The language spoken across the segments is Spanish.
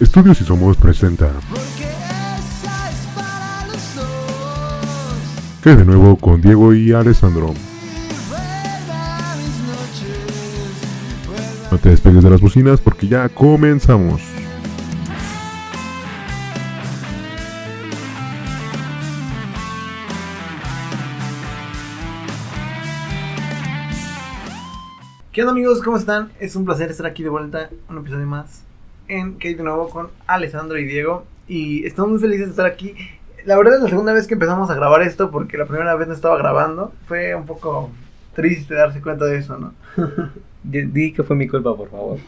Estudios y Somos presenta. Que de nuevo con Diego y Alessandro. No te despegues de las bocinas porque ya comenzamos. ¿Qué onda amigos? ¿Cómo están? Es un placer estar aquí de vuelta, un episodio más en Kate de nuevo con Alessandro y Diego y estamos muy felices de estar aquí. La verdad es la segunda vez que empezamos a grabar esto porque la primera vez no estaba grabando. Fue un poco triste darse cuenta de eso, ¿no? Di, que fue mi culpa, por favor.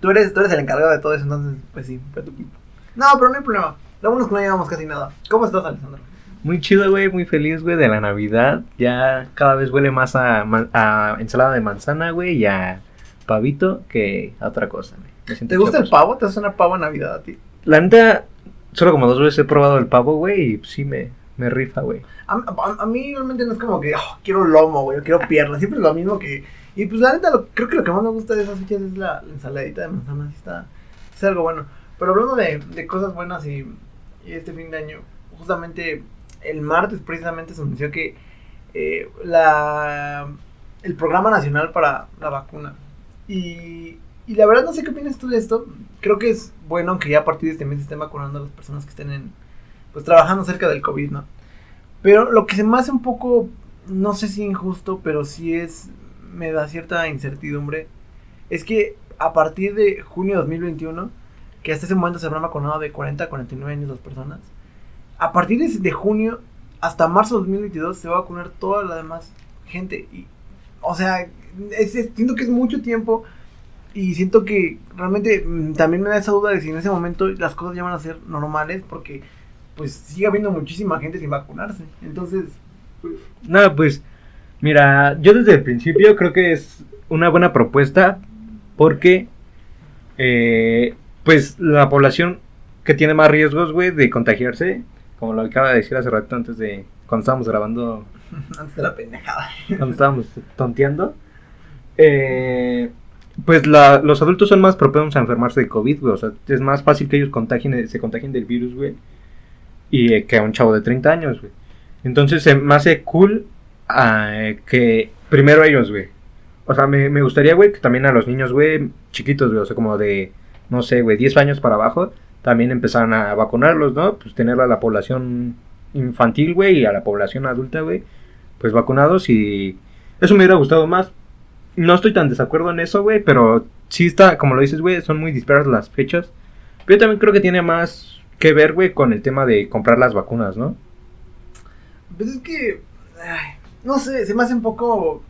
Tú eres, tú eres el encargado de todo eso, entonces pues sí, fue tu culpa. No, pero no hay problema. Lo bueno es que no llevamos casi nada. ¿Cómo estás, Alessandro? Muy chido, güey, muy feliz, güey, de la Navidad. Ya cada vez huele más a, a ensalada de manzana, güey, y a pavito que a otra cosa, güey. ¿Te gusta el pavo? ¿Te hace una pavo en Navidad a ti? La neta, solo como dos veces he probado el pavo, güey, y sí me, me rifa, güey. A, a- a mí realmente no es como que "Oh, quiero lomo, güey, o quiero pierna, siempre es lo mismo que... Y pues la neta, lo- creo que lo que más me gusta de esas fechas es la, la ensaladita de manzana, sí está, es algo bueno. Pero hablando de, de cosas buenas y, y este fin de año, justamente el martes precisamente se anunció que eh, la, el programa nacional para la vacuna. Y, y la verdad no sé qué opinas tú de esto, creo que es bueno que ya a partir de este mes se estén vacunando a las personas que estén en, pues trabajando cerca del COVID, ¿no? Pero lo que se me hace un poco, no sé si injusto, pero sí es, me da cierta incertidumbre, es que a partir de junio de 2021, que hasta ese momento se habrán vacunado de 40 a 49 años las personas, a partir de, de junio hasta marzo de 2022 se va a vacunar toda la demás gente. Y, o sea, es- siento que es mucho tiempo y siento que realmente mm, también me da esa duda de si en ese momento las cosas ya van a ser normales porque pues sigue habiendo muchísima gente sin vacunarse. Entonces, pues, No, pues, mira, yo desde el principio creo que es una buena propuesta porque, eh, pues, la población que tiene más riesgos, güey, de contagiarse, como lo acaba de decir hace rato antes de, cuando estábamos grabando, antes de la pendejada. cuando estábamos tonteando, eh, pues la- los adultos son más propensos a enfermarse de COVID, güey, o sea, es más fácil que ellos contagien, se contagien del virus, güey, y eh, que a un chavo de 30 años, güey. Entonces se me hace cool ah, que primero ellos, güey. O sea, me, me gustaría, güey, que también a los niños, güey, chiquitos, güey, o sea, como de, no sé, güey, 10 años para abajo, también empezaran a vacunarlos, ¿no? Pues tener a la población infantil, güey, y a la población adulta, güey, pues vacunados y eso me hubiera gustado más. No estoy tan desacuerdo en eso, güey, pero sí está, como lo dices, güey, son muy dispersas las fechas. Pero yo también creo que tiene más que ver, güey, con el tema de comprar las vacunas, ¿no? Pues es que, no sé, se me hace un poco...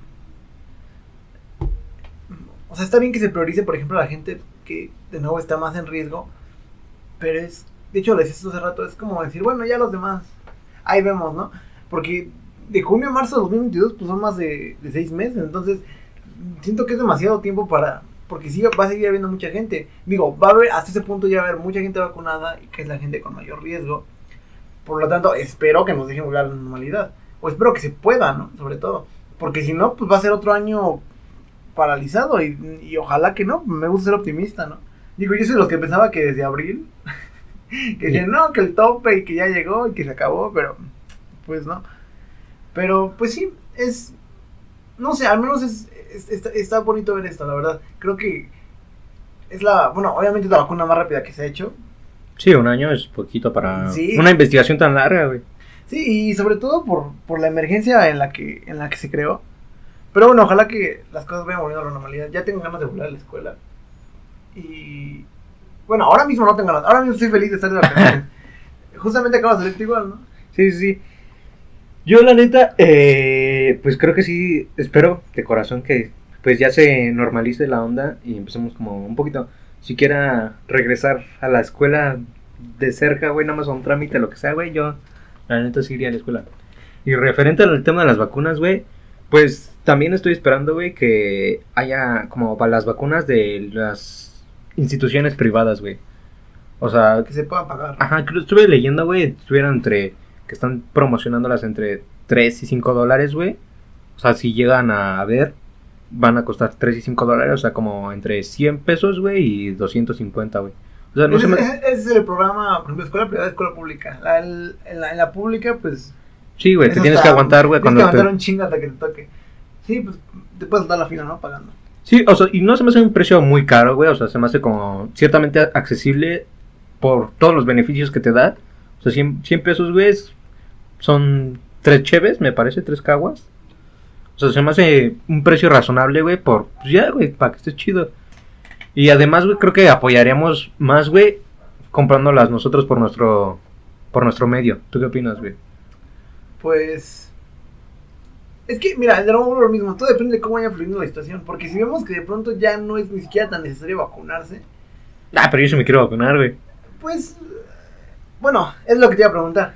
O sea, está bien que se priorice, por ejemplo, a la gente que de nuevo está más en riesgo, pero es, de hecho, lo decías hace rato, es como decir, bueno, ya los demás, ahí vemos, ¿no? Porque de junio a marzo de 2022, pues son más de, de seis meses, entonces siento que es demasiado tiempo para... Porque sí va a seguir habiendo mucha gente. Digo, va a haber, hasta ese punto ya va a haber mucha gente vacunada y que es la gente con mayor riesgo. Por lo tanto, espero que nos dejen volver a la normalidad. O espero que se pueda, ¿no? Sobre todo. Porque si no, pues va a ser otro año paralizado. Y, y ojalá que no. Me gusta ser optimista, ¿no? Digo, yo soy de los que pensaba que desde abril. que decían, no, que el tope y que ya llegó y que se acabó. Pero, pues no. Pero, pues sí, es. No sé, al menos es, es- está, está bonito ver esto, la verdad. Creo que es la. Bueno, obviamente es la vacuna más rápida que se ha hecho. Sí, un año es poquito para Sí. una investigación tan larga, güey. Sí, y sobre todo por, por la emergencia en la que en la que se creó. Pero bueno, ojalá que las cosas vayan volviendo a la normalidad. Ya tengo ganas de volver a la escuela. Y bueno, ahora mismo no tengo ganas. Ahora mismo estoy feliz de estar de vacaciones. Justamente acabo de salir igual, ¿no? Sí, sí, sí. Yo, la neta, eh, pues creo que sí, espero de corazón que pues ya se normalice la onda y empecemos como un poquito, siquiera regresar a la escuela de cerca, güey, nada más a un trámite, lo que sea, güey, yo la neta sí iría a la escuela. Y referente al tema de las vacunas, güey, pues también estoy esperando, güey, que haya como para las vacunas de las instituciones privadas, güey. O sea, Que se pueda pagar. Ajá, creo estuve leyendo, güey, estuvieran entre, que están promocionándolas entre 3 y 5 dólares, güey. O sea, si llegan a ver, van a costar 3 y 5 dólares, o sea, como entre 100 pesos, güey, y 250, güey. O sea, no se me- es el programa, por ejemplo, escuela privada, escuela pública. La- el- en, la, en la pública, pues. Sí, güey, te tienes está- que aguantar, güey, Tienes cuando que aguantar te... un chingo hasta que te toque. Sí, pues te puedes dar la fila, ¿no? Pagando. Sí, o sea, y no se me hace un precio muy caro, güey, o sea, se me hace como ciertamente accesible por todos los beneficios que te da. O sea, 100, 100 pesos, güey, es- son tres cheves, me parece, tres caguas. O sea, se me hace un precio razonable, güey, por, pues ya, güey, para que esté chido. Y además, güey, creo que apoyaríamos más, güey, comprándolas nosotros por nuestro, por nuestro medio. ¿Tú qué opinas, güey? Pues. Es que, mira, de nuevo lo mismo, todo depende de cómo vaya fluyendo la situación. Porque si vemos que de pronto ya no es ni siquiera tan necesario vacunarse, Ah, pero yo sí me quiero vacunar, güey. pues. Bueno, es lo que te iba a preguntar.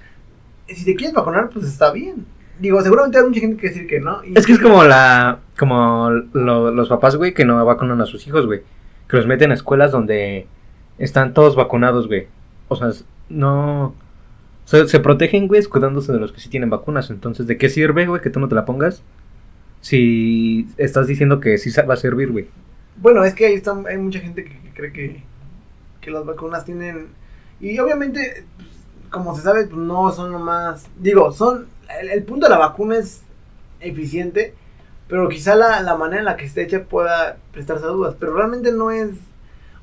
Si te quieres vacunar, pues está bien. Digo, seguramente hay mucha gente que decir que no. y- Es que es como la. Como lo- los papás, güey, que no vacunan a sus hijos, güey. Que los meten a escuelas donde están todos vacunados, güey. O sea, no. Se protegen, güey, cuidándose de los que sí tienen vacunas. Entonces, ¿de qué sirve, güey, que tú no te la pongas? Si estás diciendo que sí va a servir, güey. Bueno, es que ahí está, hay mucha gente que, que cree que, que las vacunas tienen... Y obviamente, pues, como se sabe, pues no son nomás... Digo, son... El, el punto de la vacuna es eficiente, pero quizá la, la manera en la que esté hecha pueda prestarse a dudas. Pero realmente no es...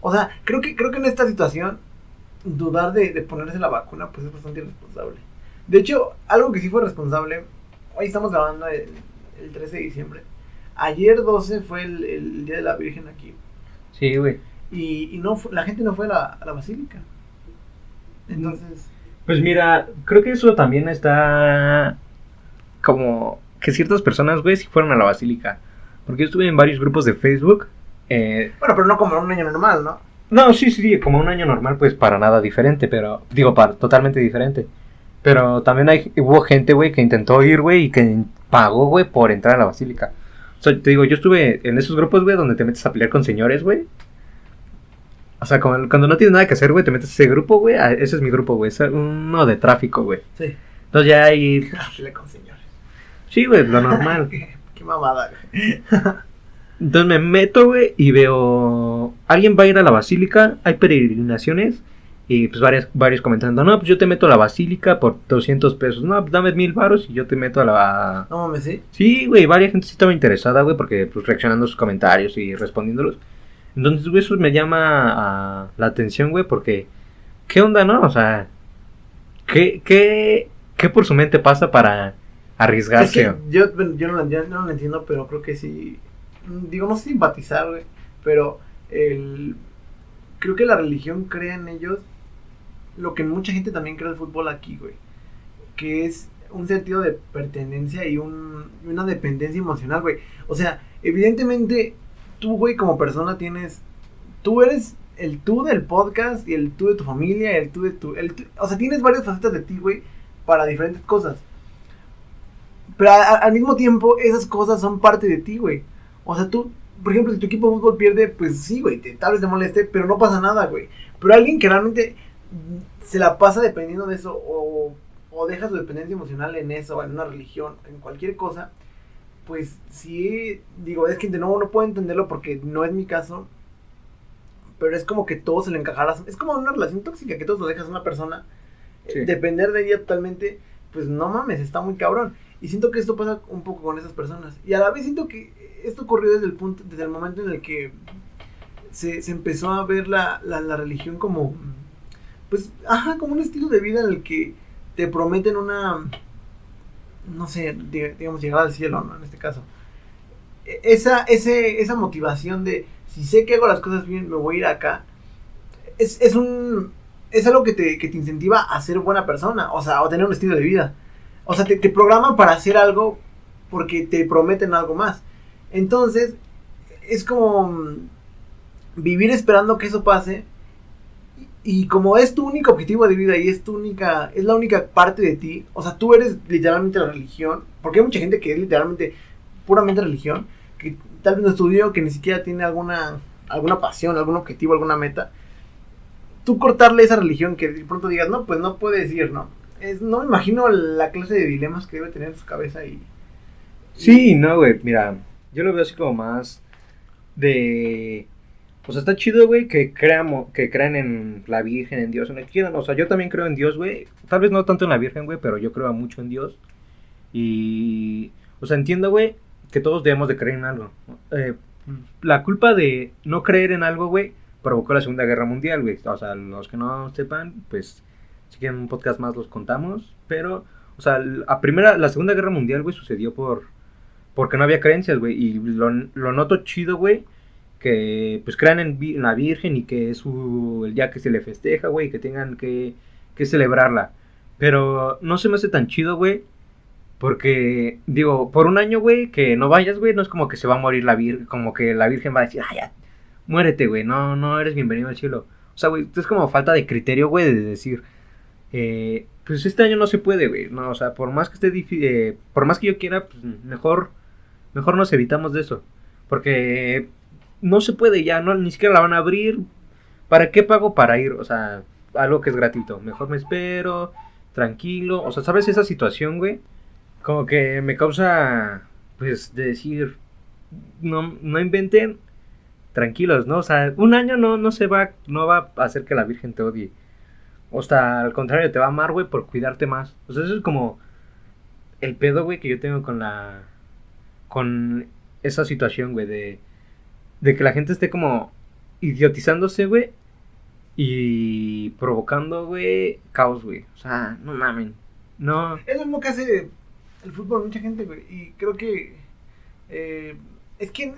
O sea, creo que, creo que en esta situación, dudar de, de ponerse la vacuna, pues es bastante irresponsable. De hecho, algo que sí fue responsable, hoy estamos grabando el, el 13 de diciembre. Ayer 12 fue el, el Día de la Virgen aquí. Sí, güey. Y, y no la gente no fue a la, a la basílica. Entonces, Pues mira, creo que eso también está como que ciertas personas, güey, sí fueron a la basílica. Porque yo estuve en varios grupos de Facebook. Eh, bueno, pero no como un año normal, ¿no? no, sí, sí, como un año normal, pues para nada diferente, pero digo, para totalmente diferente. Pero también hay, hubo gente, güey, que intentó ir, güey, y que pagó, güey, por entrar a la basílica. O sea, te digo, yo estuve en esos grupos, güey, donde te metes a pelear con señores, güey. O sea, como- cuando no tienes nada que hacer, güey, te metes a ese grupo, güey. Ese es mi grupo, güey. Es uno de tráfico, güey. Sí. Entonces ya ahí... Con señores. Sí, güey, lo normal. qué, qué mamada, güey. Entonces me meto, güey, y veo... Alguien va a ir a la basílica, hay peregrinaciones, y pues varias, varios comentando, no, pues yo te meto a la basílica por 200 pesos, no, pues dame mil varos y yo te meto a la... No mames, ¿sí? Sí, güey, varias gente sí estaba interesada, güey, porque pues reaccionando a sus comentarios y respondiéndolos. Entonces, eso me llama la atención, güey, porque... ¿Qué onda, no? O sea, ¿qué, qué, qué por su mente pasa para Es arriesgarse? que yo, yo no, lo, yo no lo entiendo, pero creo que sí. Digo, no simpatizar, güey. Pero el, creo que la religión crea en ellos lo que mucha gente también cree el fútbol aquí, güey. Que es un sentido de pertenencia y un, una dependencia emocional, güey. O sea, evidentemente, tú, güey, como persona tienes. Tú eres el tú del podcast y el tú de tu familia, el tú de tu. El tú- o sea, tienes varias facetas de ti, güey, para diferentes cosas. Pero a- a- al mismo tiempo, esas cosas son parte de ti, güey. O sea, tú, por ejemplo, si tu equipo de fútbol pierde, pues sí, güey, te, tal vez te moleste, pero no pasa nada, güey. Pero alguien que realmente se la pasa dependiendo de eso, o, o deja su dependencia emocional en eso, en una religión, en cualquier cosa, pues sí, digo, es que de nuevo no puedo entenderlo porque no es mi caso. Pero es como que todo se le encajara. Es como una relación tóxica, que todos lo dejas a una persona. Sí. Depender de ella totalmente, pues no mames, está muy cabrón. Y siento que esto pasa un poco con esas personas. Y a la vez siento que esto ocurrió desde el punto, desde el momento en el que se, se empezó a ver la, la, la religión como, pues, ajá, como un estilo de vida en el que te prometen una, no sé, di- digamos, llegar al cielo, ¿no? En este caso. E- Esa, ese, esa motivación de, si sé que hago las cosas bien, me voy a ir acá, es, es un, es algo que te, que te incentiva a ser buena persona, o sea, o tener un estilo de vida. O sea, te, te programan para hacer algo porque te prometen algo más. Entonces, es como mm, vivir esperando que eso pase. Y, como es tu único objetivo de vida y es tu única, es la única parte de ti, o sea, tú eres literalmente la religión, porque hay mucha gente que es literalmente puramente religión, que tal vez no estudió, que ni siquiera tiene alguna, alguna pasión, algún objetivo, alguna meta. Tú cortarle esa religión que de pronto digas, no, pues no puedes ir, ¿no? No me imagino la clase de dilemas que debe tener en su cabeza y... Sí, no, güey, mira, yo lo veo así como más de... Sea, está chido, güey, que, creamos, que crean en la Virgen, en Dios, en el que quieran. O sea, yo también creo en Dios, güey. Tal vez no tanto en la Virgen, güey, pero yo creo mucho en Dios. Y, o sea, entiendo, güey, que todos debemos de creer en algo. Eh, la culpa de no creer en algo, güey, provocó la Segunda Guerra Mundial, güey. O sea, los que no sepan, pues, si quieren un podcast más los contamos. Pero, o sea, la primera, la Segunda Guerra Mundial, güey, sucedió por, porque no había creencias, güey. Y lo, lo noto chido, güey, que pues crean en, la Virgen y que es el día que se le festeja, güey, que tengan que, que celebrarla. Pero no se me hace tan chido, güey, porque, digo, por un año, güey, que no vayas, güey, no es como que se va a morir la Virgen, como que la Virgen va a decir, ay, ya, muérete, güey, no, no eres bienvenido al cielo. O sea, güey, es como falta de criterio, güey, de decir, eh, pues este año no se puede, güey, no, o sea, por más que esté difícil, eh, por más que yo quiera, pues mejor, mejor nos evitamos de eso. Porque no se puede ya, no, ni siquiera la van a abrir. ¿Para qué pago para ir? O sea, algo que es gratuito. Mejor me espero, tranquilo. O sea, ¿sabes esa situación, güey? como que me causa, pues, de decir, no, no inventen, tranquilos, ¿no? O sea, un año no, no se va, no va a hacer que la Virgen te odie. O sea, al contrario, te va a amar, güey, por cuidarte más. O sea, eso es como el pedo, güey, que yo tengo con la, con esa situación, güey, de, de que la gente esté como idiotizándose, güey, y provocando, güey, caos, güey. O sea, no mamen. No. Es lo mismo que hace el fútbol, mucha gente, güey. Y creo que. Eh, es que.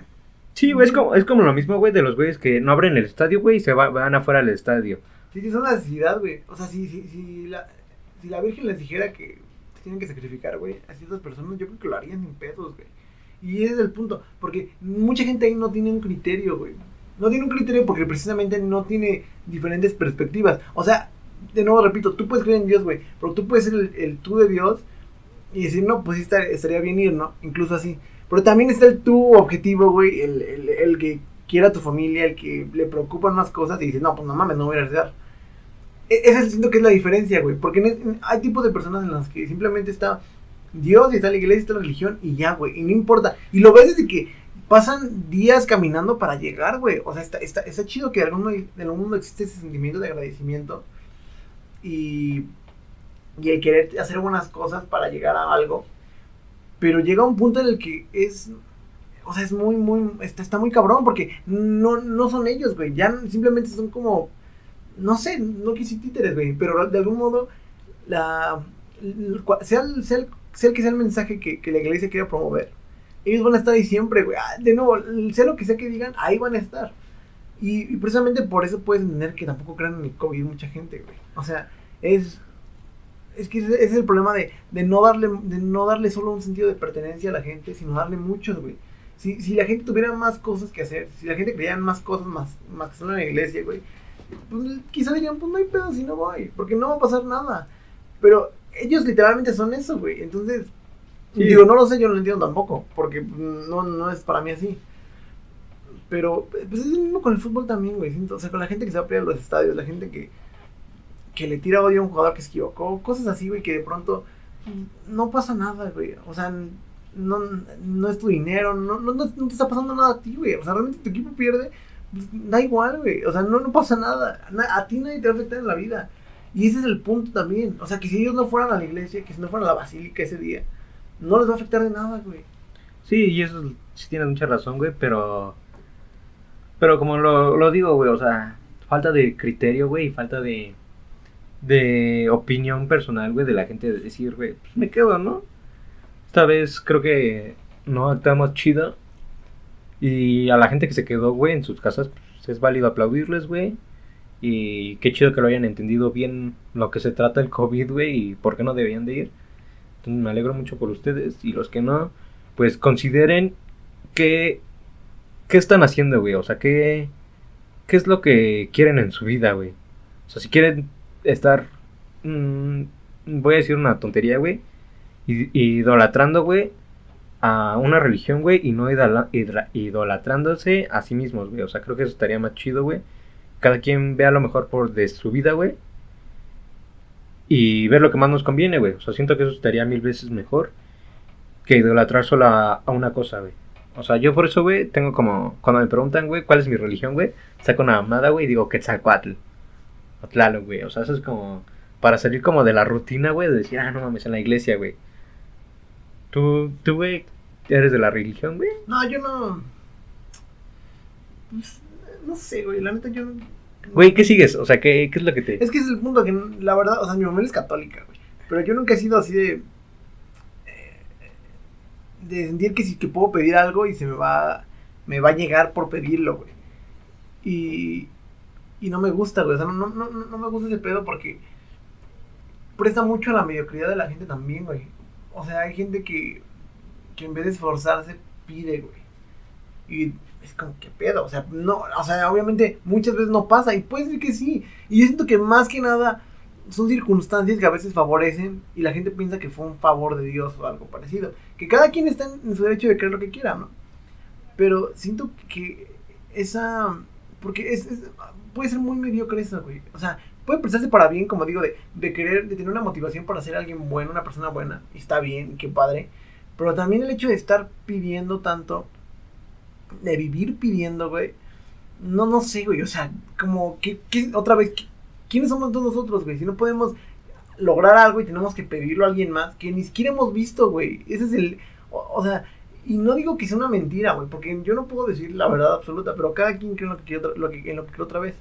Sí, güey, es como, es como lo mismo, güey, de los güeyes que no abren el estadio, güey, y se van afuera del estadio. Sí, sí, son la necesidad, güey. O sea, si, si, si, la, si la Virgen les dijera que tienen que sacrificar, güey, a ciertas personas, yo creo que lo harían sin pedos, güey. Y ese es el punto, porque mucha gente ahí no tiene un criterio, güey. No tiene un criterio porque precisamente no tiene diferentes perspectivas. O sea, de nuevo repito, tú puedes creer en Dios, güey, pero tú puedes ser el, tú de Dios y decir, no, pues sí estaría bien ir, ¿no? Incluso así. Pero también está el tu objetivo, güey, el, el, el, que quiera a tu familia, el que le preocupan más cosas y dice, no, pues no mames, no voy a arriesgar. Esa siento que es la diferencia, güey, porque hay tipos de personas en las que simplemente está Dios y está la iglesia y está la religión y ya, güey, y no importa. Y lo ves desde que pasan días caminando para llegar, güey. O sea, está, está, está chido que en algún mundo existe ese sentimiento de agradecimiento. Y y el querer hacer buenas cosas para llegar a algo. Pero llega un punto en el que es. O sea, es muy, muy. Está, está muy cabrón porque no, no son ellos, güey. Ya simplemente son como. No sé, no quise títeres, güey. Pero de algún modo, la. Sea el, sea el, que sea el mensaje que, que la iglesia quiera promover. Ellos van a estar ahí siempre, güey. Ah, de nuevo, sea lo que sea que digan, ahí van a estar. Y, precisamente por eso puedes entender que tampoco crean en el COVID mucha gente, güey. O sea, es es que ese es el problema de, de, no darle, de no darle solo un sentido de pertenencia a la gente, sino darle muchos, güey. Si, si la gente tuviera más cosas que hacer, si la gente en más cosas más, más que solo en la iglesia, güey, pues quizá dirían, pues no hay pedo si no voy, porque no va a pasar nada. Pero ellos literalmente son eso, güey. Entonces, digo, no lo sé, yo no lo entiendo tampoco, porque no, no es para mí así. Pero, pues es lo mismo con el fútbol también, güey. O sea, con la gente que se va a pelear a los estadios, la gente que, que le tira odio a un jugador que se equivocó, cosas así, güey, que de pronto no pasa nada, güey. O sea, no, no es tu dinero, no, no, no, te está pasando nada a ti, güey. O sea, realmente tu equipo pierde, pues, da igual, güey. O sea, no, no pasa nada. A ti nadie te va a afectar en la vida. Y ese es el punto también. O sea, que si ellos no fueran a la iglesia, que si no fueran a la basílica ese día, no les va a afectar de nada, güey. Sí, y eso sí tienes mucha razón, güey, pero... Pero como lo, lo digo, güey, o sea, falta de criterio, güey, y falta de de opinión personal, güey, de la gente de decir, güey, pues me quedo, ¿no? Esta vez creo que no actuamos chido. Y a la gente que se quedó, güey, en sus casas, pues es válido aplaudirles, güey. Y qué chido que lo hayan entendido bien lo que se trata el COVID, güey, y por qué no debían de ir. Entonces me alegro mucho por ustedes. Y los que no, pues consideren que... ¿Qué están haciendo, güey? O sea, ¿qué, ¿qué es lo que quieren en su vida, güey? O sea, si quieren estar, mm, voy a decir una tontería, güey, idolatrando, güey, a una religión, güey, y no idolatrándose a sí mismos, güey. O sea, creo que eso estaría más chido, güey. Cada quien vea lo mejor por de su vida, güey. Y ver lo que más nos conviene, güey. O sea, siento que eso estaría mil veces mejor que idolatrar solo a, una cosa, güey. O sea, yo por eso, güey, tengo como. Cuando me preguntan, güey, cuál es mi religión, güey, saco una mamada, güey, y digo Quetzalcoatl. O Tlaloc, güey. O sea, eso es como. Para salir como de la rutina, güey, de decir, ah, no mames, en la iglesia, güey. ¿Tú, tú, güey, eres de la religión, güey? No, yo no. Pues, no sé, güey. La neta, yo. Güey, ¿qué sigues? O sea, ¿qué, qué es lo que te.? Es que ese es el punto que, la verdad, o sea, mi mamá es católica, güey. Pero yo nunca he sido así de. eh, De sentir que sí que puedo pedir algo y se me va. Me va a llegar por pedirlo, güey. Y. Y no me gusta, güey. O sea, no, no, no, no me gusta ese pedo porque. Presta mucho a la mediocridad de la gente también, güey. O sea, hay gente que. Que en vez de esforzarse, pide, güey. Y es como, ¿qué pedo? O sea, no, o sea, obviamente muchas veces no pasa y puede ser que sí. Y yo siento que más que nada son circunstancias que a veces favorecen y la gente piensa que fue un favor de Dios o algo parecido. Que cada quien está en, su derecho de creer lo que quiera, ¿no? Pero siento que esa... Porque es, es- puede ser muy mediocre eso, güey. O sea, puede prestarse para bien, como digo, de, de querer, de tener una motivación para ser alguien bueno, una persona buena. Y está bien, qué padre. Pero también el hecho de estar pidiendo tanto, de vivir pidiendo, güey. No, no sé, güey. O sea, como, que otra vez, ¿qué- ¿quiénes somos todos nosotros, güey? Si no podemos lograr algo y tenemos que pedirlo a alguien más que ni siquiera hemos visto, güey. Ese es el. O, sea, y no digo que sea una mentira, güey, porque yo no puedo decir la verdad absoluta, pero cada quien cree en lo que quiere otra, lo que, en cree otra vez.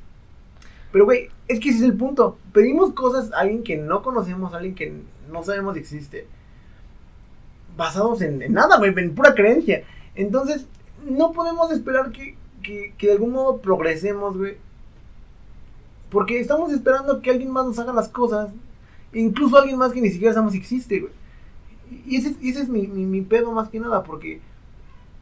Pero, güey, es que ese es el punto. Pedimos cosas a alguien que no conocemos, a alguien que no sabemos si existe. Basados en, en nada, güey, en pura creencia. Entonces, no podemos esperar que, que, que de algún modo progresemos, güey. Porque estamos esperando que alguien más nos haga las cosas. Incluso alguien más que ni siquiera sabemos si existe, güey. Y ese, ese es mi, mi, mi pedo más que nada, porque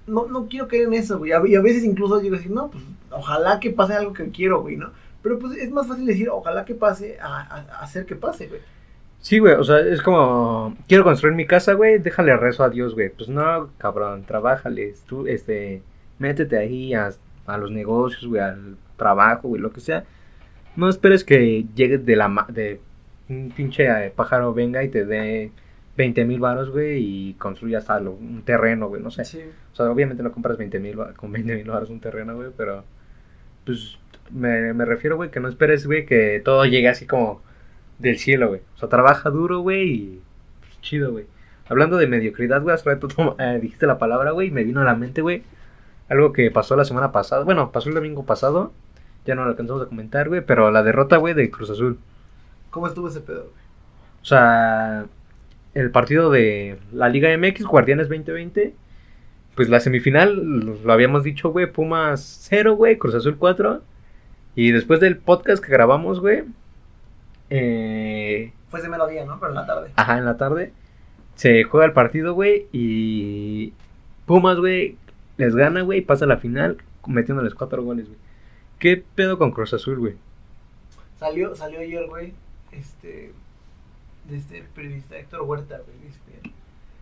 no, no quiero caer en eso, güey. A- Y a veces incluso digo así, no, pues ojalá que pase algo que quiero, güey, ¿no? Pero pues es más fácil decir, ojalá que pase, a, a- a hacer que pase, güey. Sí, güey, o sea, es como, quiero construir mi casa, güey, déjale rezo a Dios, güey. Pues no, cabrón, trabájales, tú, este, métete ahí a, a los negocios, güey, al trabajo, güey, lo que sea. No esperes que llegue de la, de un pinche eh, pájaro venga y te dé 20 mil varos, güey, y construyas algo, un terreno, güey, no sé. Sí. O sea, obviamente no compras 20 mil con 20 mil baros un terreno, güey, pero pues me, me refiero, güey, que no esperes, güey, que todo llegue así como del cielo, güey. O sea, trabaja duro, güey, y pues, chido, güey. Hablando de mediocridad, güey, hace rato tú, eh, dijiste la palabra, güey, y me vino a la mente, güey, algo que pasó la semana pasada, bueno, pasó el domingo pasado, ya no lo alcanzamos a comentar, güey, pero la derrota, güey, de Cruz Azul. ¿Cómo estuvo ese pedo, güey? O sea, el partido de la Liga MX, Guardianes 2020. Pues la semifinal, lo lo habíamos dicho, güey, Pumas 0, güey, Cruz Azul 4. Y después del podcast que grabamos, güey, eh, Fue ese mero día, ¿no? Pero en la tarde. ajá, en la tarde, se juega el partido, güey, y Pumas, güey, les gana, güey, y pasa a la final metiéndoles 4 goles, güey. ¿Qué pedo con Cruz Azul, güey? Salió, salió ayer, güey, este, de este periodista Héctor Huerta, güey, este,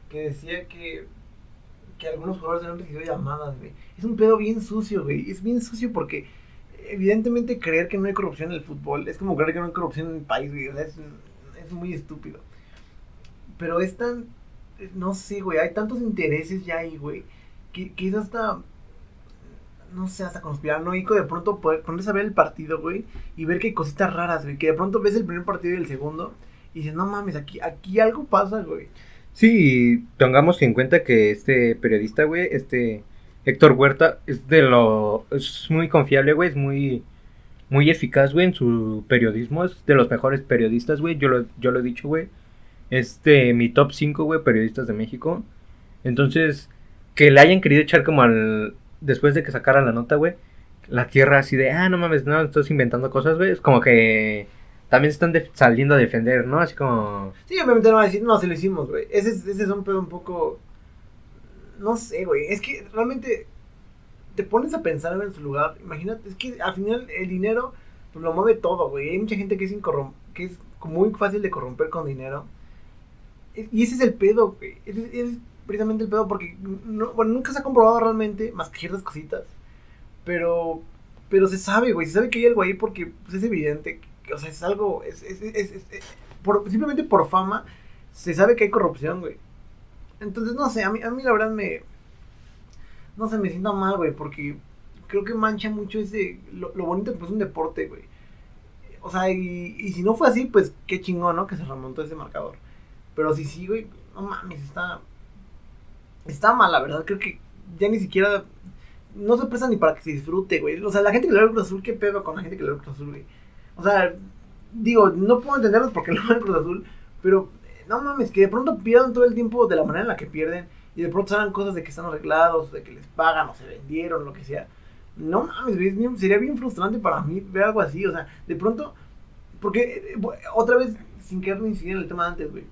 que decía que, que algunos jugadores habían recibido llamadas, güey. Es un pedo bien sucio, güey. Es bien sucio porque evidentemente creer que no hay corrupción en el fútbol es como creer que no hay corrupción en el país, güey. O sea, es, es muy estúpido. Pero es tan, no sé, güey, hay tantos intereses ya ahí, güey, que, que es hasta no sé, hasta conspiranoico de pronto poder ponerse a ver el partido, güey, y ver que hay cositas raras, güey, que de pronto ves el primer partido y el segundo, y dices, no mames, aquí, aquí algo pasa, güey. Sí, tengamos en cuenta que este periodista, güey, este Héctor Huerta, es de lo. Es muy confiable, güey, es muy. Muy eficaz, güey, en su periodismo. Es de los mejores periodistas, güey. Yo lo, yo lo he dicho, güey. Este, mi top 5, güey, periodistas de México. Entonces, que le hayan querido echar como al. Después de que sacara la nota, güey. La tierra así de, ah, no mames, no, estás inventando cosas, güey. Es como que. También están de- saliendo a defender, ¿no? Así como. Sí, obviamente no van a decir, no, se lo hicimos, güey. Ese, es- ese es un pedo un poco, no sé, güey, es que realmente te pones a pensar en su lugar, imagínate, es que al final el dinero pues, lo mueve todo, güey. Hay mucha gente que es, que es muy fácil de corromper con dinero. Y ese es el pedo, güey. Es, es precisamente el pedo porque no, bueno, nunca se ha comprobado realmente, más que ciertas cositas. Pero, pero se sabe, güey. Se sabe que hay algo ahí porque pues, es evidente. o sea, es algo. Es- es- por- simplemente por fama se sabe que hay corrupción, güey. Entonces, no sé, a mí, a mí la verdad me. no sé, me siento mal, güey, porque creo que mancha mucho ese, lo, lo bonito que es un deporte, güey. O sea, y, y si no fue así, pues qué chingón, ¿no? Que se remontó ese marcador. Pero si sí, güey, no mames, está, está mal, la verdad, creo que ya ni siquiera, no se presta ni para que se disfrute, güey. O sea, la gente que le da el Cruz Azul, ¿qué pedo con la gente que le da el Cruz Azul, güey? O sea, digo, no puedo entenderlos porque no el Cruz Azul, pero no mames, que de pronto pierdan todo el tiempo de la manera en la que pierden y de pronto salgan cosas de que están arreglados, de que les pagan o se vendieron, lo que sea. No mames, sería bien frustrante para mí ver algo así, o sea, de pronto, porque eh, otra vez, sin querer incidir en el tema antes, güey,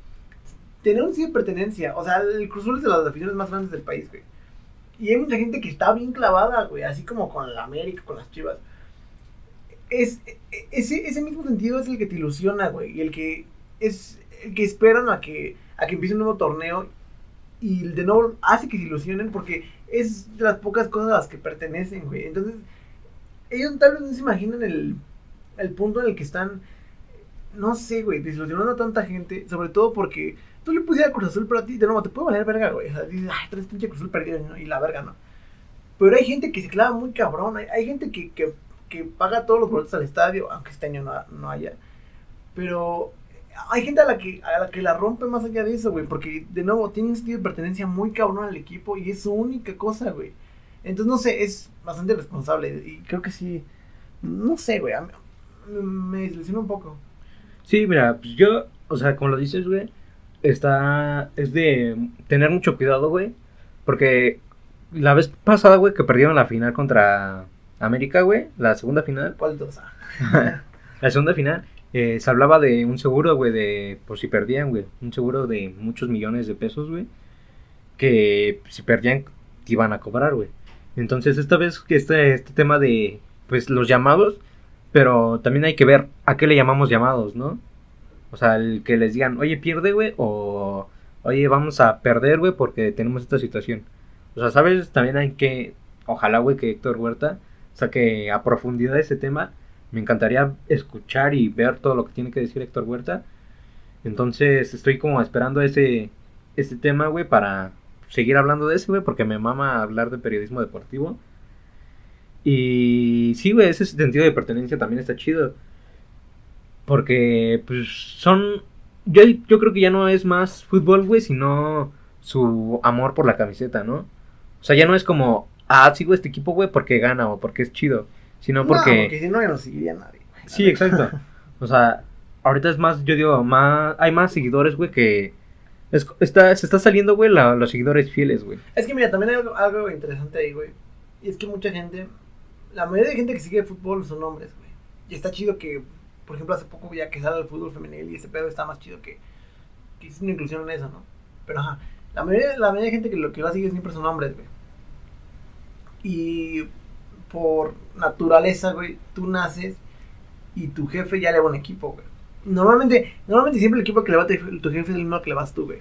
tener un sitio de pertenencia, o sea, el Cruz Azul es de las aficiones más grandes del país, güey. Y hay mucha gente que está bien clavada, güey, así como con la América, con las Chivas. Es, e- ese, ese mismo sentido es el que te ilusiona, güey, y el que es que esperan a que, a que empiece un nuevo torneo y de nuevo hace que se ilusionen porque es de las pocas cosas a las que pertenecen, güey. Entonces, ellos tal vez no se imaginan el, el punto en el que están, no sé, güey, desilusionando a tanta gente, sobre todo porque tú le pusieras Cruz Azul, pero a ti, de nuevo, te puede valer verga, güey. O dices, ay, tres pinche Cruz Azul perdido y la verga, ¿no? Pero hay gente que se clava muy cabrón, hay, hay gente que, que, que paga todos los boletos al estadio, aunque este año no, no haya. Pero hay gente a la que a la que la rompe más allá de eso, güey, porque de nuevo tiene un sentido de pertenencia muy cabrón al equipo y es su única cosa, güey. Entonces no sé, es bastante responsable y creo que sí, no sé, güey, me desilusiona un poco. Sí, mira, pues yo, o sea, como lo dices, güey, está, es de tener mucho cuidado, güey, porque la vez pasada, güey, que perdieron la final contra América, güey, la segunda final, ¿Cuál todos? Ah, la segunda final, eh, se hablaba de un seguro, güey, de, por si perdían, güey, un seguro de muchos millones de pesos, güey, que si perdían, te iban a cobrar, güey. Entonces, esta vez que este, este tema de, pues, los llamados, pero también hay que ver a qué le llamamos llamados, ¿no? O sea, el que les digan, oye, pierde, güey, o oye, vamos a perder, güey, porque tenemos esta situación. O sea, ¿sabes? También hay que, ojalá, güey, que Héctor Huerta saque a profundidad ese tema. Me encantaría escuchar y ver todo lo que tiene que decir Héctor Huerta. Entonces, estoy como esperando ese, ese tema, güey, para seguir hablando de ese, güey, porque me mama hablar de periodismo deportivo. Y sí, güey, ese sentido de pertenencia también está chido. Porque, pues, son... Yo, yo creo que ya no es más fútbol, güey, sino su amor por la camiseta, ¿no? O sea, ya no es como, ah, sigo este equipo, güey, porque gana o porque es chido. Sino No, porque... porque si no, ya no seguiría nadie. güey. Sí, exacto. O sea, ahorita es más, yo digo, más, hay más seguidores, güey, que... es- está, se está saliendo, güey, la- los seguidores fieles, güey. Es que mira, también hay algo, algo interesante ahí, güey. Y es que mucha gente, la mayoría de gente que sigue fútbol son hombres, güey. Y está chido que, por ejemplo, hace poco ya que sale el fútbol femenil y ese pedo está más chido que, que hiciste una inclusión en eso, ¿no? Pero ajá, la mayoría, la mayoría de gente que lo que la sigue siempre son hombres, güey. Y por naturaleza, güey, tú naces y tu jefe ya le va un equipo, güey. Normalmente, normalmente siempre el equipo que le va tu tu jefe es el mismo que le vas tú, güey.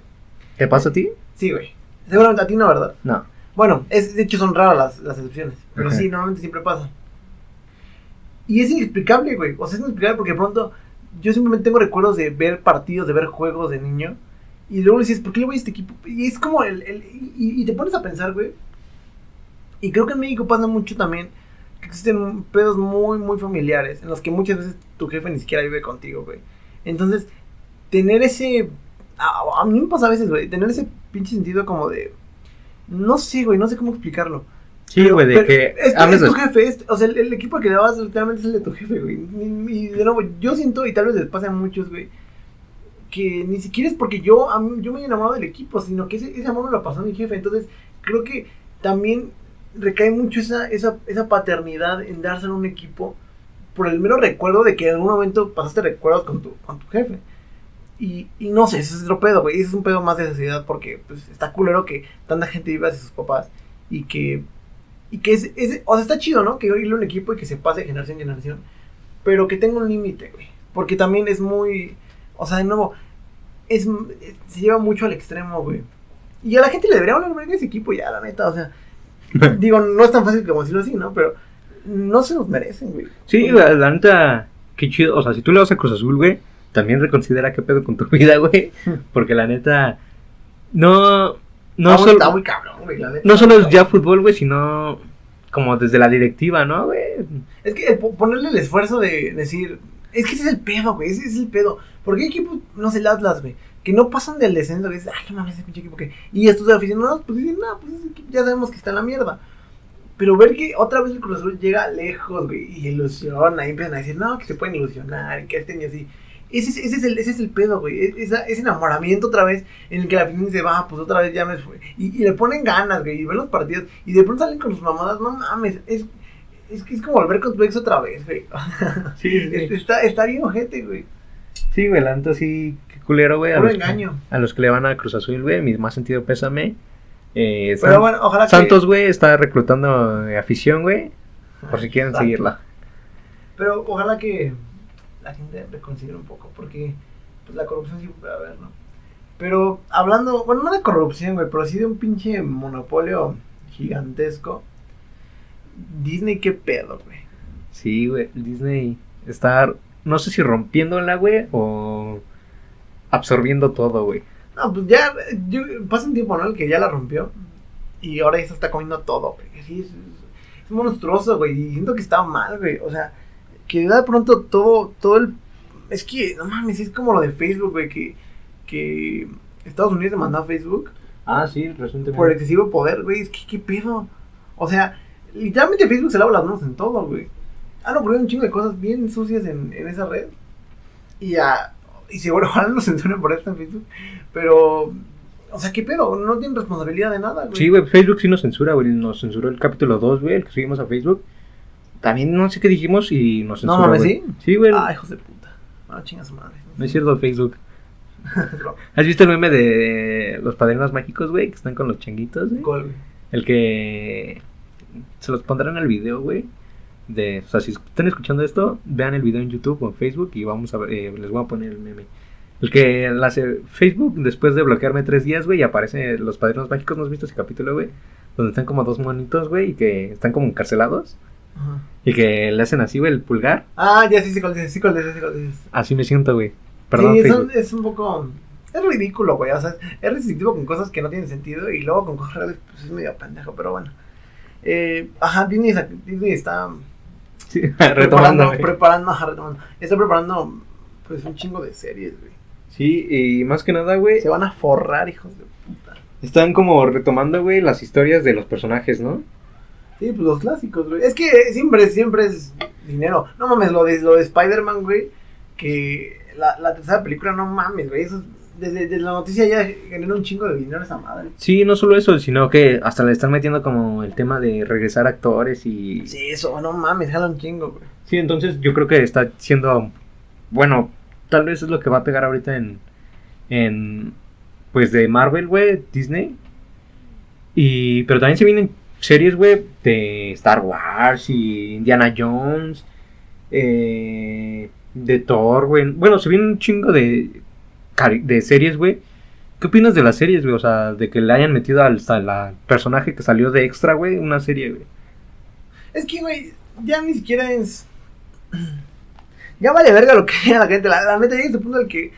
¿Te pasa a ti? Sí, güey. Seguramente a ti no, ¿verdad? No. Bueno, es, de hecho son raras las, las excepciones, pero sí, normalmente siempre pasa. Y es inexplicable, güey. O sea, es inexplicable porque de pronto yo simplemente tengo recuerdos de ver partidos, de ver juegos de niño. Y luego dices, ¿por qué le voy a este equipo? Y es como el... el- y, y te pones a pensar, güey. Y creo que en México pasa mucho también que existen pedos muy, muy familiares en los que muchas veces tu jefe ni siquiera vive contigo, güey. Entonces, tener ese... A, a mí me pasa a veces, güey, tener ese pinche sentido como de... No sé, güey, no sé cómo explicarlo. Sí, güey, de que... Es, es tu jefe, es- o sea, el, el equipo al que le vas literalmente es el de tu jefe, güey. Y, y de nuevo, yo siento, y tal vez les pase a muchos, güey, que ni siquiera es porque yo, a mí- yo me he enamorado del equipo, sino que ese, ese amor me lo pasó mi jefe. Entonces, creo que también recae mucho esa, esa, esa paternidad en darse a un equipo por el mero recuerdo de que en algún momento pasaste recuerdos con tu, con tu jefe. Y, y no sé, ese es otro pedo, güey. Ese es un pedo más de sociedad porque pues, está culero que tanta gente viva hacia sus papás y que y que es, o sea, está chido, ¿no? Que irle a un equipo y que se pase de generación en generación. Pero que tenga un límite, güey. Porque también es muy. O sea, de nuevo, es, se lleva mucho al extremo, güey. Y a la gente le debería hablar verga ese equipo ya, la neta, o sea. digo, no es tan fácil como decirlo así, ¿no? Pero no se los merecen, güey. Sí, la, la neta, qué chido. O sea, si tú le vas a Cruz Azul, güey, también reconsidera qué pedo con tu vida, güey. Porque la neta, no, no está, solo... está muy cabrón, güey, la neta. No solo es ya fútbol, güey, sino como desde la directiva, ¿no, güey? Es que ponerle el esfuerzo de decir. Es que ese es el pedo, güey. Ese es el pedo. Porque hay equipos, no sé, el Atlas, güey. Que no pasan del descenso. Que dices, ay, no mames, ese pinche equipo que. Y estos aficionados, pues dicen, no, pues ese equipo ya sabemos que está en la mierda. Pero ver que otra vez el Cruz Azul llega lejos, güey. Y ilusiona. Y empiezan a decir, no, que se pueden ilusionar. Y que estén y así. Ese, es- ese, es el, ese es el pedo, güey. Es- esa- ese enamoramiento otra vez en el que la afición dice, va, pues otra vez ya me fue. Y, y le ponen ganas, güey. Y ven los partidos. Y de pronto salen con sus mamadas. No mames. Es, es es como volver con tu ex otra vez, güey. Sí, Es- Está, está bien ojete, güey. Sí, güey, la neta sí, qué culero, güey. A, los que- engaño. a los que le van a Cruz Azul, güey, mi más sentido pésame. Eh, Pero San- bueno, ojalá que... Santos, güey, está reclutando eh, afición, güey, por si quieren seguirla. Pero ojalá que la gente reconsidere un poco, porque pues la corrupción sí puede haber, ¿no? Pero hablando, bueno, no de corrupción, güey, pero sí de un pinche monopolio gigantesco. Disney, qué pedo, güey. Sí, güey, Disney está, no sé si rompiéndola, güey, o absorbiendo todo, güey. No, pues ya, yo, pasa un tiempo, ¿no? El que ya la rompió. Y ahora ya se está comiendo todo, güey. Sí, es, es- es monstruoso, güey. Y siento que está mal, güey. O sea, que de pronto todo, todo el... Es que, no mames, es como lo de Facebook, güey, que, que Estados Unidos demandó a Facebook Ah, sí, recientemente. por excesivo poder, güey. Es que, ¿qué pedo? O sea, literalmente Facebook se lava las manos en todo, güey. Han ocurrido un chingo de cosas bien sucias en, en esa red. Y, a, y seguro ojalá no censuren por esto en Facebook. Pero, o sea, ¿qué pedo? No tienen responsabilidad de nada, güey. Sí, güey, Facebook sí nos censura, güey, nos censuró el capítulo 2, güey, el que subimos a Facebook. También no sé qué dijimos y nos No censuró, mames, güey. ¿sí? Sí, güey, Ah, hijos de puta. No, chinga su madre. no es cierto Facebook. ¿Has visto el meme de los padrinos mágicos, güey, que están con los changuitos, güey? El que se los pondrán en el video, güey. De, o sea, si están escuchando esto, vean el video en YouTube o en Facebook y vamos a ver, eh, les voy a poner el meme. El que la hace Facebook después de bloquearme tres días, güey, y aparece los padrinos mágicos, ¿no has visto ese capítulo, güey? Donde están como dos monitos, güey, y que están como encarcelados. Ajá. Y que le hacen así, güey, el pulgar. Ah, ya sí, sí, sí, sí. Así me siento, güey. Perdón, sí, Facebook. son- es un poco. Es ridículo, güey. O sea, es restrictivo con cosas que no tienen sentido y luego con cosas reales, pues es medio pendejo, pero bueno. Eh, ajá, Disney, Disney está Sí, preparando, retomando, preparando, ajá, retomando. Está preparando, pues, un chingo de series, güey. Sí, y más que nada, güey, Se van a forrar, hijos de puta. están como retomando, güey, las historias de los personajes, ¿no? Sí, pues los clásicos, güey. Es que siempre, siempre es dinero. No mames, lo de, lo de Spider-Man, güey. Que la, la tercera película, no mames, güey. Eso es- desde, desde la noticia ya genera un chingo de dinero esa madre. Sí, no solo eso, sino que hasta le están metiendo como el tema de regresar actores y... Sí, eso, no mames, jala un chingo, güey. Sí, entonces yo creo que está siendo... Bueno, tal vez es lo que va a pegar ahorita en... En... Pues de Marvel, güey, Disney. Y... Pero también se vienen series, güey, de Star Wars y Indiana Jones. Eh, de Thor, güey. Bueno, se viene un chingo de... De series, güey. ¿Qué opinas de las series, güey? O sea, de que le hayan metido al, al personaje que salió de extra, güey, una serie, güey. Es que, güey, ya ni siquiera es. Ya vale verga lo que diga la gente. La, la neta, llega ese punto en el que. eh,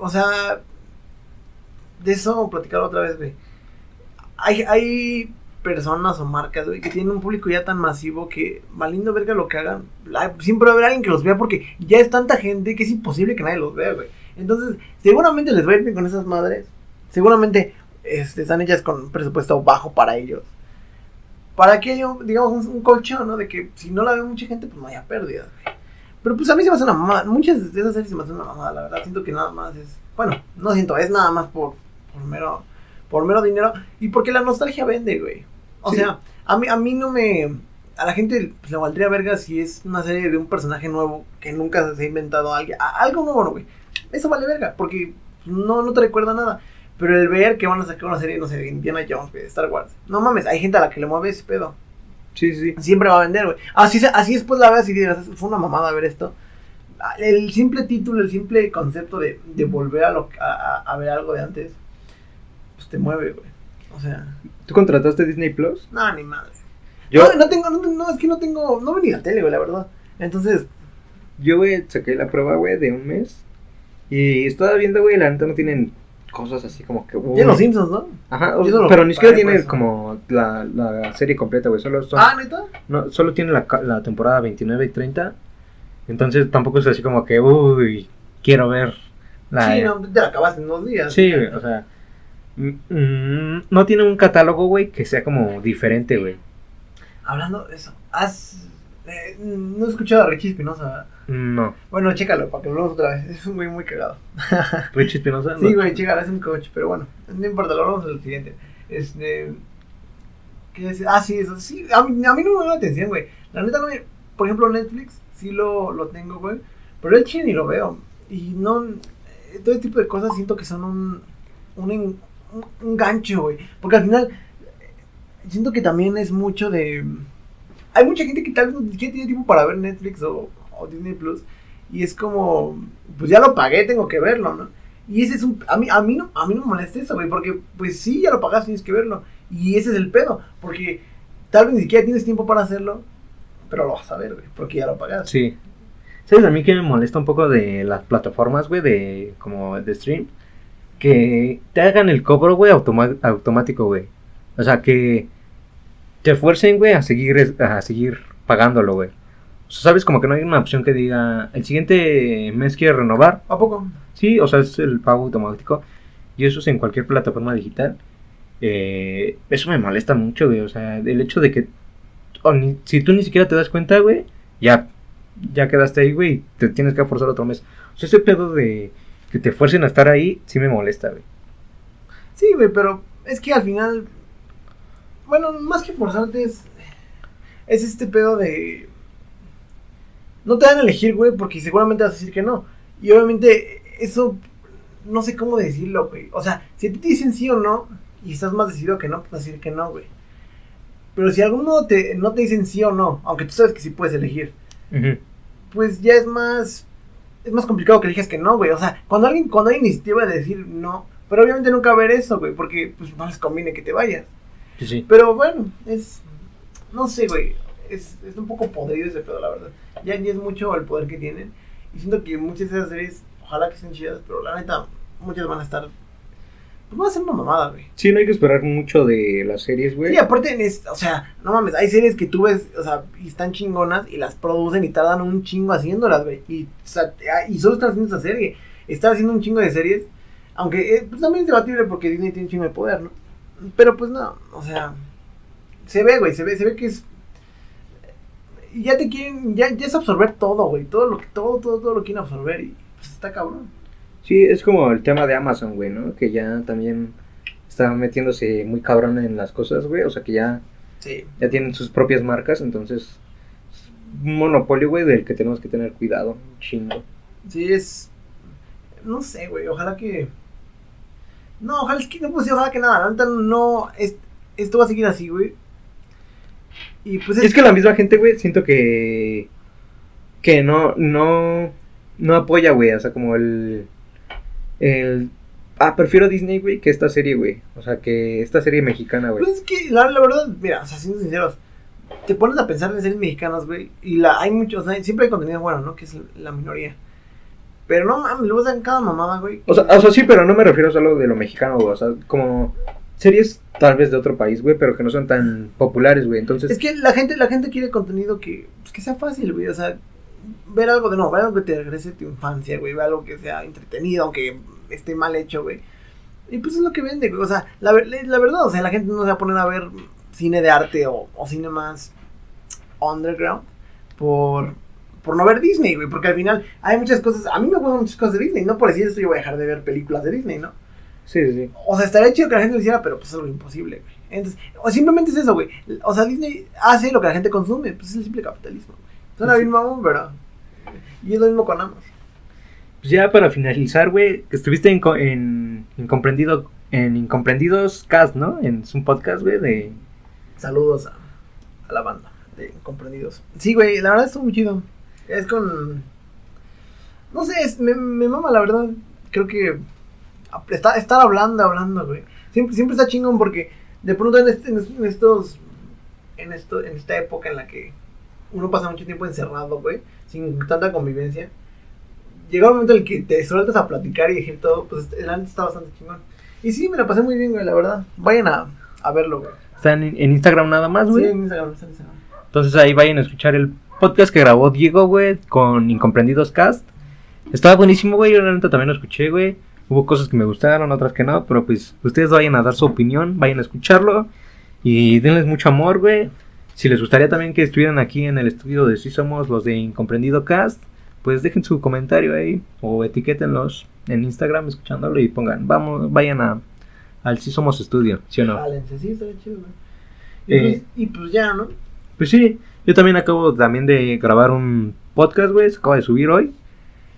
o sea. De eso a platicar otra vez, güey. Hay, hay personas o marcas, güey, que tienen un público ya tan masivo que, valiendo verga lo que hagan, siempre va a haber alguien que los vea porque ya es tanta gente que es imposible que nadie los vea, güey. Entonces, seguramente les va a ir bien con esas madres. Seguramente este, están hechas con un presupuesto bajo para ellos. Para que haya, digamos, un, un colchón, ¿no? De que si no la ve mucha gente, pues no haya pérdidas, güey. Pero pues a mí se me hace una mamada. Muchas de esas series se me hacen una mamada, la verdad. Siento que nada más es. Bueno, no siento, es nada más por, por mero. Por mero dinero. Y porque la nostalgia vende, güey. O Sí. sea, a mí, a mí no me. A la gente pues, le valdría verga si es una serie de un personaje nuevo que nunca se ha inventado alguien. a- algo nuevo, güey. Eso vale verga, porque no, no te recuerda nada. Pero el ver que van a sacar una serie, no sé, de Indiana Jones, de Star Wars. No mames, hay gente a la que le mueve ese pedo. Sí, sí. Siempre va a vender, güey. Así, así después la veas y digas, fue una mamada ver esto. El simple título, el simple concepto de, de volver a, lo, a, a- ver algo de antes, pues te mueve, güey. O sea, ¿Tú contrataste Disney Plus? no, ni madre. Yo, No, no tengo, no, no, es que no tengo, no ni la tele, güey, la verdad. Entonces, yo, güey, saqué la prueba, güey, de un mes. Y estaba viendo, güey, la neta no tienen cosas así como que. Tiene los Simpsons, ¿no? Ajá, Yo no pero ni siquiera tiene eso. como la, la serie completa, güey. Solo, son- Ah, neta. no, solo tiene la, la temporada 29 y 30. Entonces tampoco es así como que, uy, quiero ver la. Sí, no, te la acabaste en dos días. Sí, güey, o sea. mm, mm, no tiene un catálogo, güey, que sea como diferente, güey. Hablando de eso, has. eh, no he escuchado a Richie Espinosa. No. Bueno, chécalo para que lo veamos otra vez. Es un güey muy cagado. Richie Espinosa. Sí, güey, chécalo, es un coach. Pero bueno, no importa, lo hablamos en el siguiente. Este. ¿Qué es? Ah, sí, eso. Sí, a mí, a mí no me llama la atención, güey. La neta, no me. Por ejemplo, Netflix, sí lo, lo tengo, güey. Pero el chile ni lo veo. Y no. Todo este tipo de cosas siento que son un. Un, un, un gancho, güey. Porque al final. Siento que también es mucho de. Hay mucha gente que tal vez siquiera tiene tiempo para ver Netflix o, o Disney Plus. Y es como. Pues ya lo pagué, tengo que verlo, ¿no? Y ese es un. A mí, a mí, no, a mí no me molesta eso, güey. Porque, pues sí, ya lo pagaste, tienes que verlo. Y ese es el pedo. Porque tal vez ni siquiera tienes tiempo para hacerlo. Pero lo vas a ver, güey. Porque ya lo pagaste. Sí. ¿Sabes a mí que me molesta un poco de las plataformas, güey, de como de stream? Que te hagan el cobro, güey, automático, güey. O sea, que te fuercen, güey, a seguir, a seguir pagándolo, güey. O sea, ¿sabes? Como que no hay una opción que diga, el siguiente mes quiere renovar. ¿A poco? Sí, o sea, es el pago automático. Y eso es en cualquier plataforma digital. Eh, eso me molesta mucho, güey. O sea, el hecho de que ni- si tú ni siquiera te das cuenta, güey, ya, ya quedaste ahí, güey, y te tienes que forzar otro mes. O sea, ese pedo de que te fuercen a estar ahí, sí me molesta, güey. Sí, güey, pero es que al final. Bueno, más que forzarte es. Es este pedo de. No te dan a elegir, güey, porque seguramente vas a decir que no. Y obviamente, eso. No sé cómo decirlo, güey. O sea, si a ti te dicen sí o no, y estás más decidido que no, pues decir que no, güey. Pero si algún modo te, no te dicen sí o no, aunque tú sabes que sí puedes elegir, pues ya es más. Es más complicado que elijas que no, güey. O sea, cuando alguien, cuando hay iniciativa de decir no, pero obviamente nunca va a haber eso, güey, porque pues no les conviene que te vayas. Sí, sí. Pero bueno, es. No sé, güey. Es, es un poco podrido ese pedo, la verdad. Ya, ya es mucho el poder que tienen. Y siento que muchas de esas series, ojalá que estén chidas, pero la neta, muchas van a estar. Pues van a ser una mamada, güey. Sí, no hay que esperar mucho de las series, güey. Sí, aparte, o sea, no mames, hay series que tú ves, o sea, y están chingonas y las producen y tardan un chingo haciéndolas, güey. Y, o sea, y solo están haciendo esa serie. Están haciendo un chingo de series, aunque eh, pues también es debatible porque Disney tiene un chingo de poder, ¿no? Pero pues no, o sea, se ve, güey, se ve, se ve que es... y Ya te quieren, ya, ya es absorber todo, güey, todo lo que, todo, todo, todo lo quieren absorber y pues está cabrón. Sí, es como el tema de Amazon, güey, ¿no? Que ya también está metiéndose muy cabrón en las cosas, güey. O sea, que ya, Sí. ya tienen sus propias marcas, entonces... es Un monopolio, güey, del que tenemos que tener cuidado. Chingo. Sí, es. No sé, güey. Ojalá que. No, ojalá es que no, pues ojalá que nada. Neta no. Es, esto va a seguir así, güey. Y pues Es que la misma gente, güey, siento que. Que no. No. No apoya, güey. O sea, como el. El. Ah, prefiero Disney, güey, que esta serie, güey. O sea, que esta serie mexicana, güey. Pues es que la, la verdad, mira, o sea, siendo sinceros. Te pones a pensar en series mexicanas, güey. Y la, hay muchos. o sea, siempre hay contenido bueno, ¿no? Que es la minoría. Pero no mames, luego dan cada mamada, güey. O sea, o sea, sí, pero no me refiero solo de lo mexicano, güey. O sea, como. Series tal vez de otro país, güey, pero que no son tan populares, güey. Entonces. Es que la gente, la gente quiere contenido que, pues, que sea fácil, güey. O sea, ver algo de no, ver algo que te regrese a tu infancia, güey. Ver algo que sea entretenido, aunque esté mal hecho, güey. Y pues es lo que vende, güey. O sea, la, la verdad, o sea, la gente no se va a poner a ver cine de arte o, o cine más underground por, por no ver Disney, güey. Porque al final hay muchas cosas. A mí me gustan muchas cosas de Disney. No por decir esto yo voy a dejar de ver películas de Disney, ¿no? Sí, sí, sí. O sea, estaría chido que la gente lo hiciera, pero pues es algo imposible, güey. Entonces, o simplemente es eso, güey. O sea, Disney hace lo que la gente consume. Pues es el simple capitalismo, güey. Suena bien mamón, pero... Y es lo mismo con Amazon. Pues ya para finalizar, güey, que estuviste en, en Incomprendido. En Incomprendidos Cast, ¿no? En un podcast, güey, de. Saludos a, a la banda de comprendidos. Sí, güey, la verdad estuvo muy chido. Es con... No sé, es- me, me mama, la verdad. Creo que... Está, estar hablando, hablando, güey. Siempre, siempre está chingón porque de pronto en, este- en estos... En, esto, en esta época en la que uno pasa mucho tiempo encerrado, güey, sin tanta convivencia, llegó un momento en el que te sueltas a platicar y decir todo, pues el antes está bastante chingón. Y sí, me la pasé muy bien, güey, la verdad. Vayan a, a verlo, güey. Están en, en Instagram nada más, Sí, güey. en Instagram, está en Instagram. Entonces ahí vayan a escuchar el podcast que grabó Diego, güey, con Incomprendidos Cast. Estaba buenísimo, güey. Yo realmente también lo escuché, güey. Hubo cosas que me gustaron, otras que no, pero pues ustedes vayan a dar su opinión, vayan a escucharlo y denles mucho amor, güey. Si les gustaría también que estuvieran aquí en el estudio de Sí Somos los de Incomprendido Cast, pues dejen su comentario ahí o etiquétenlos en Instagram escuchándolo y pongan, vamos, vayan a, al Sí Somos Estudio, ¿sí o no? Sí, chido, güey. Y, Eh. pues, y pues ya, ¿no? Pues sí, yo también acabo también de grabar un podcast, güey, se acaba de subir hoy.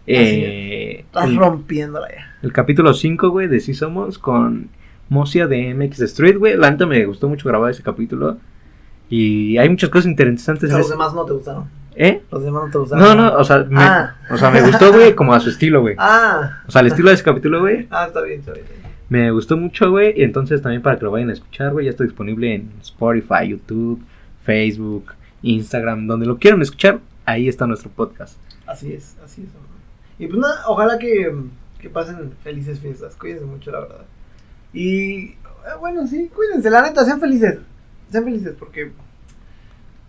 Eh, Estás rompiéndola ya. El capítulo 5, güey, de Sí Somos con Mocia de MX Street, güey. La neta me gustó mucho grabar ese capítulo. Y hay muchas cosas interesantes Los demás no te gustaron. ¿Eh? Los demás no te gustaron. No, no, o sea, me, Ah. o sea, me gustó, güey, como a su estilo, güey. Ah, O sea, el estilo de ese capítulo, güey, ah, está bien, está bien. me gustó mucho, güey. Y entonces también para que lo vayan a escuchar, güey, ya está disponible en Spotify, YouTube, Facebook, Instagram, donde lo quieran escuchar, ahí está nuestro podcast. Así es, así es. Y pues nada, ojalá que, que pasen felices fiestas. Cuídense mucho, la verdad. Y eh, bueno, sí, cuídense, la neta, sean felices. Sean felices porque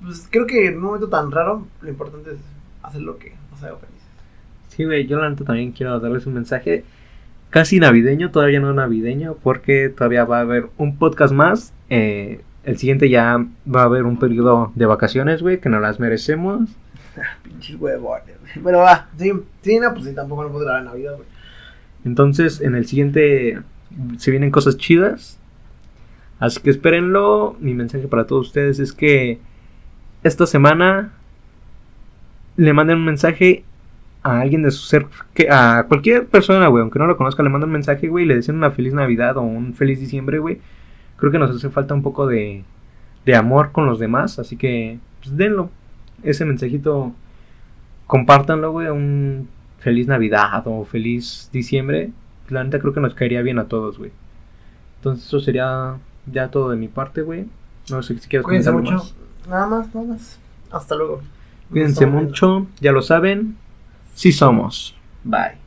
pues creo que en un momento tan raro, lo importante es hacer lo que nos haga felices. Sí, güey, yo la neta también quiero darles un mensaje casi navideño, todavía no navideño, porque todavía va a haber un podcast más. eh, el siguiente ya va a haber un periodo de vacaciones, güey, que nos las merecemos. Pinches huevones. Pero va, sí, sí, no, pues sí, tampoco no puedo grabar en Navidad, güey. Entonces, en el siguiente se vienen cosas chidas. Así que espérenlo. Mi mensaje para todos ustedes es que esta semana le manden un mensaje a alguien de su ser, que a cualquier persona, güey, aunque no lo conozca, le manden un mensaje, güey, y le deseen una feliz Navidad o un feliz diciembre, güey. Creo que nos hace falta un poco de, de amor con los demás, así que pues denlo. Ese mensajito, compártanlo, güey, un feliz Navidad o feliz diciembre. La neta creo que nos caería bien a todos, güey. Entonces eso sería ya todo de mi parte, güey. No sé si quieres Cuídense mucho. más. Nada más, nada más. Hasta luego. Cuídense mucho, ya lo saben. Sí somos. Bye.